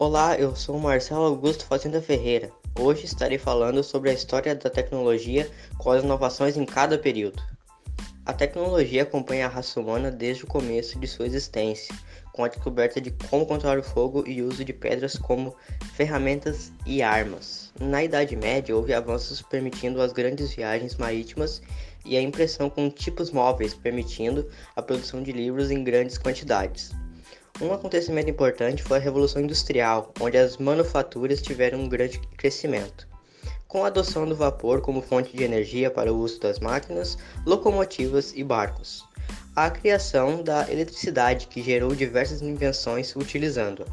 Olá, eu sou Marcelo Augusto Fazenda Ferreira. Hoje estarei falando sobre a história da tecnologia com as inovações em cada período. A tecnologia acompanha a raça humana desde o começo de sua existência, com a descoberta de como controlar o fogo e uso de pedras como ferramentas e armas. Na Idade Média, houve avanços permitindo as grandes viagens marítimas e a impressão com tipos móveis, permitindo a produção de livros em grandes quantidades. Um acontecimento importante foi a Revolução Industrial, onde as manufaturas tiveram um grande crescimento. Com a adoção do vapor como fonte de energia para o uso das máquinas, locomotivas e barcos. A criação da eletricidade, que gerou diversas invenções utilizando-a.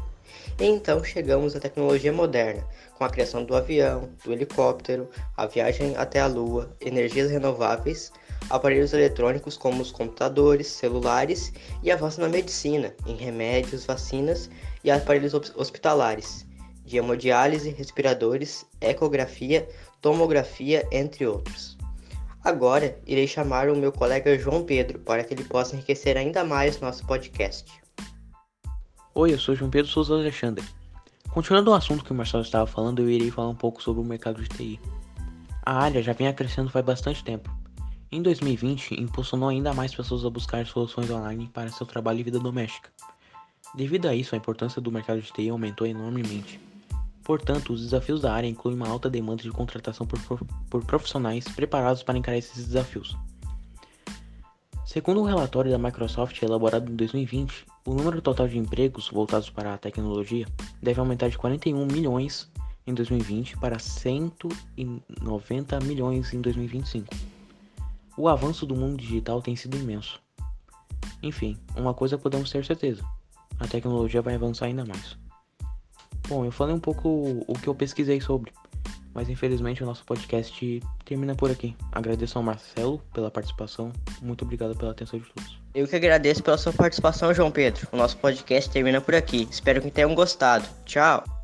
E então chegamos à tecnologia moderna, com a criação do avião, do helicóptero, a viagem até a Lua, energias renováveis, aparelhos eletrônicos como os computadores, celulares e avanço na medicina, em remédios, vacinas e aparelhos hospitalares, de hemodiálise, respiradores, ecografia, tomografia, entre outros. Agora irei chamar o meu colega João Pedro para que ele possa enriquecer ainda mais nosso podcast. Oi, eu sou João Pedro Souza Alexandre. Continuando o assunto que o Marcelo estava falando, eu irei falar um pouco sobre o mercado de TI. A área já vem crescendo faz bastante tempo, em 2020, impulsionou ainda mais pessoas a buscar soluções online para seu trabalho e vida doméstica. Devido a isso, a importância do mercado de TI aumentou enormemente. Portanto, os desafios da área incluem uma alta demanda de contratação por, por profissionais preparados para encarar esses desafios. Segundo um relatório da Microsoft elaborado em 2020, o número total de empregos voltados para a tecnologia deve aumentar de 41 milhões em 2020 para 190 milhões em 2025. O avanço do mundo digital tem sido imenso. Enfim, uma coisa podemos ter certeza: a tecnologia vai avançar ainda mais. Bom, eu falei um pouco o que eu pesquisei sobre, mas infelizmente o nosso podcast termina por aqui. Agradeço ao Marcelo pela participação, muito obrigado pela atenção de todos. Eu que agradeço pela sua participação, João Pedro. O nosso podcast termina por aqui. Espero que tenham gostado. Tchau!